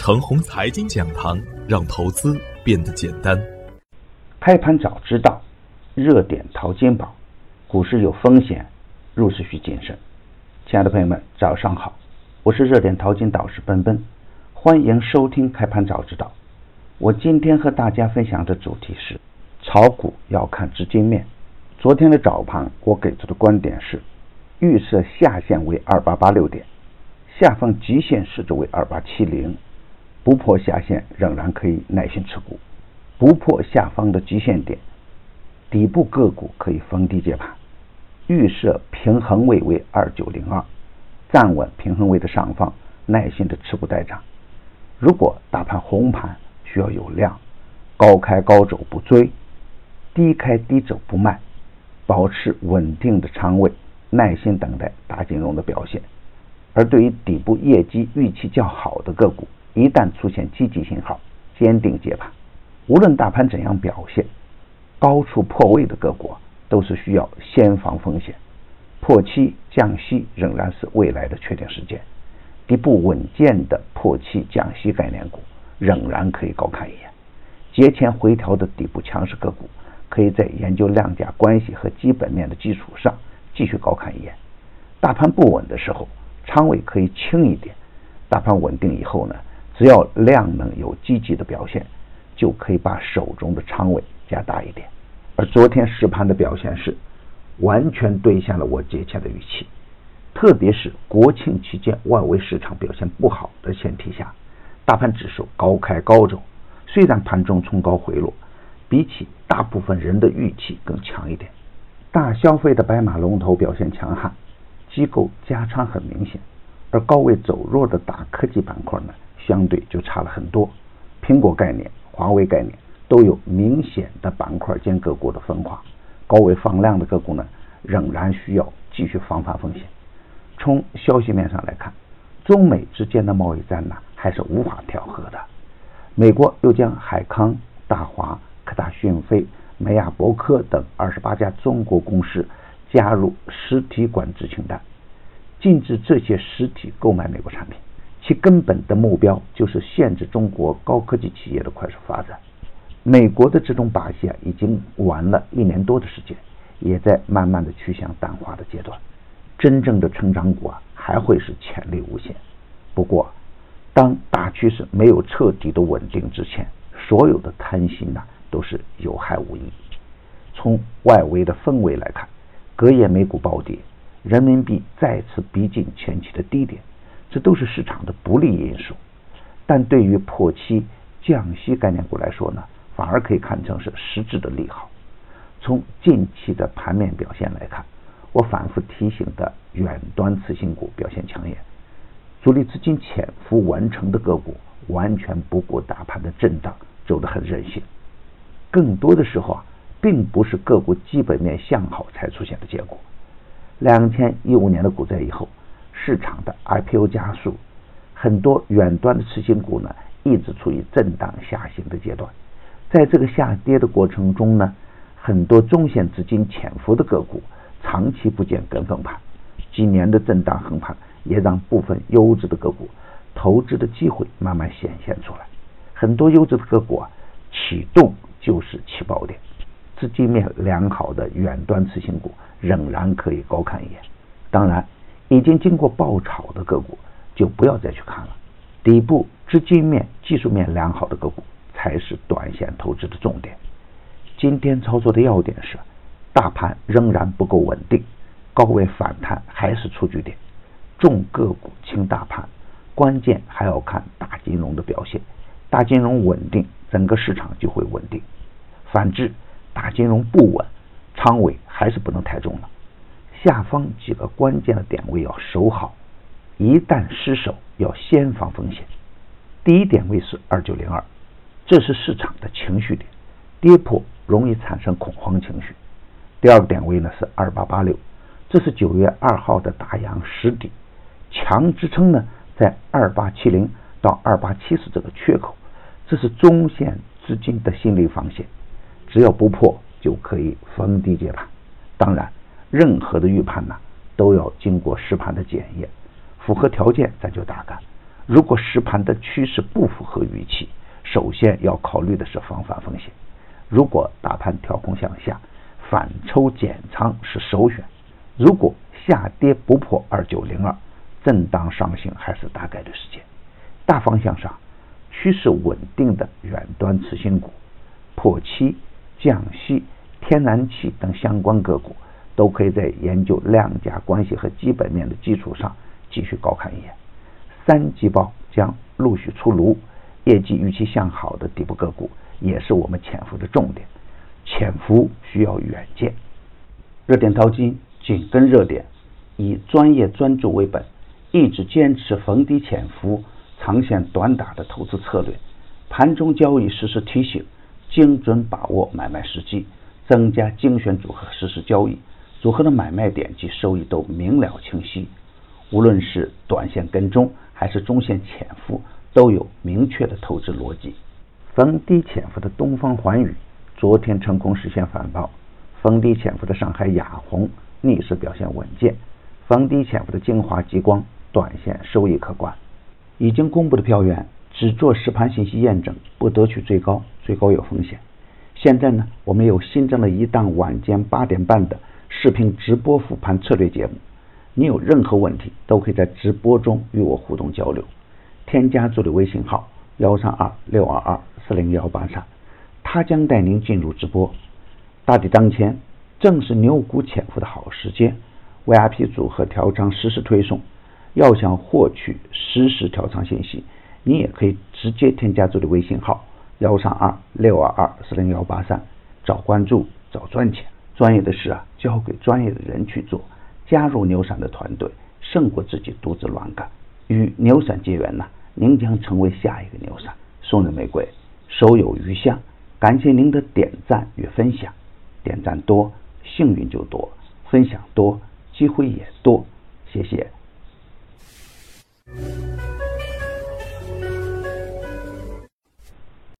程红财经讲堂，让投资变得简单。开盘早知道，热点淘金宝，股市有风险，入市需谨慎。亲爱的朋友们，早上好，我是热点淘金导师奔奔，欢迎收听开盘早知道。我今天和大家分享的主题是：炒股要看资金面。昨天的早盘，我给出的观点是，预设下限为二八八六点，下方极限市值为二八七零。不破下限仍然可以耐心持股，不破下方的极限点，底部个股可以逢低接盘。预设平衡位为二九零二，站稳平衡位的上方，耐心的持股待涨。如果大盘红盘需要有量，高开高走不追，低开低走不卖，保持稳定的仓位，耐心等待大金融的表现。而对于底部业绩预期较好的个股，一旦出现积极信号，坚定接盘。无论大盘怎样表现，高处破位的个股都是需要先防风险。破七降息仍然是未来的确定事件。底部稳健的破七降息概念股仍然可以高看一眼。节前回调的底部强势个股，可以在研究量价关系和基本面的基础上继续高看一眼。大盘不稳的时候，仓位可以轻一点。大盘稳定以后呢？只要量能有积极的表现，就可以把手中的仓位加大一点。而昨天实盘的表现是完全兑现了我节前的预期，特别是国庆期间外围市场表现不好的前提下，大盘指数高开高走，虽然盘中冲高回落，比起大部分人的预期更强一点。大消费的白马龙头表现强悍，机构加仓很明显，而高位走弱的大科技板块呢？相对就差了很多，苹果概念、华为概念都有明显的板块间个股的分化，高位放量的个股呢，仍然需要继续防范风险。从消息面上来看，中美之间的贸易战呢，还是无法调和的。美国又将海康、大华、科大讯飞、美亚博科等二十八家中国公司加入实体管制清单，禁止这些实体购买美国产品。其根本的目标就是限制中国高科技企业的快速发展。美国的这种把戏啊，已经玩了一年多的时间，也在慢慢的趋向淡化的阶段。真正的成长股啊，还会是潜力无限。不过，当大趋势没有彻底的稳定之前，所有的贪心呐，都是有害无益。从外围的氛围来看，隔夜美股暴跌，人民币再次逼近前期的低点。这都是市场的不利因素，但对于破七降息概念股来说呢，反而可以看成是实质的利好。从近期的盘面表现来看，我反复提醒的远端次新股表现抢眼，主力资金潜伏完成的个股完全不顾大盘的震荡，走得很任性。更多的时候啊，并不是个股基本面向好才出现的结果。两千一五年的股灾以后。市场的 IPO 加速，很多远端的次新股呢，一直处于震荡下行的阶段。在这个下跌的过程中呢，很多中线资金潜伏的个股长期不见跟风盘。几年的震荡横盘，也让部分优质的个股投资的机会慢慢显现出来。很多优质的个股啊，启动就是起爆点。资金面良好的远端次新股仍然可以高看一眼。当然。已经经过爆炒的个股就不要再去看了，底部资金面、技术面良好的个股才是短线投资的重点。今天操作的要点是，大盘仍然不够稳定，高位反弹还是出局点，重个股轻大盘，关键还要看大金融的表现。大金融稳定，整个市场就会稳定；反之，大金融不稳，仓位还是不能太重了。下方几个关键的点位要守好，一旦失守要先防风险。第一点位是二九零二，这是市场的情绪点，跌破容易产生恐慌情绪。第二个点位呢是二八八六，这是九月二号的大阳实底，强支撑呢在二八七零到二八七四这个缺口，这是中线资金的心理防线，只要不破就可以逢低接盘。当然。任何的预判呢，都要经过实盘的检验，符合条件咱就大干。如果实盘的趋势不符合预期，首先要考虑的是防范风险。如果大盘调控向下，反抽减仓是首选。如果下跌不破二九零二，震荡上行还是大概率事件。大方向上，趋势稳定的远端次新股、破七、降息、天然气等相关个股，都可以在研究量价关系和基本面的基础上继续高看一眼。三季报将陆续出炉，业绩预期向好的底部个股也是我们潜伏的重点。潜伏需要远见，热点淘金紧跟热点，以专业专注为本，一直坚持逢低潜伏、长线短打的投资策略。盘中交易实时提醒，精准把握买卖时机，增加精选组合实时交易，组合的买卖点及收益都明了清晰。无论是短线跟踪还是中线潜伏，都有明确的投资逻辑。逢低潜伏的东方环宇昨天成功实现反包，逢低潜伏的上海亚虹逆势表现稳健，逢低潜伏的精华激光短线收益可观。已经公布的票源只做实盘信息验证，不得取最高，最高有风险。现在呢，我们又新增了一档晚间八点半的视频直播复盘策略节目。你有任何问题，都可以在直播中与我互动交流。添加助理微信号幺三二六二二四零幺八三，他将带您进入直播。大敌当前，正是牛股潜伏的好时间。VIP 组合调仓实时推送，要想获取实时调仓信息，你也可以直接添加助理微信号幺三二六二二四零幺八三，早关注，早赚钱。专业的事啊交给专业的人去做加入牛散的团队胜过自己独自乱干。与牛散结缘呢您将成为下一个牛散送人玫瑰。手有余香感谢您的点赞与分享点赞多幸运就多。分享多机会也多谢谢。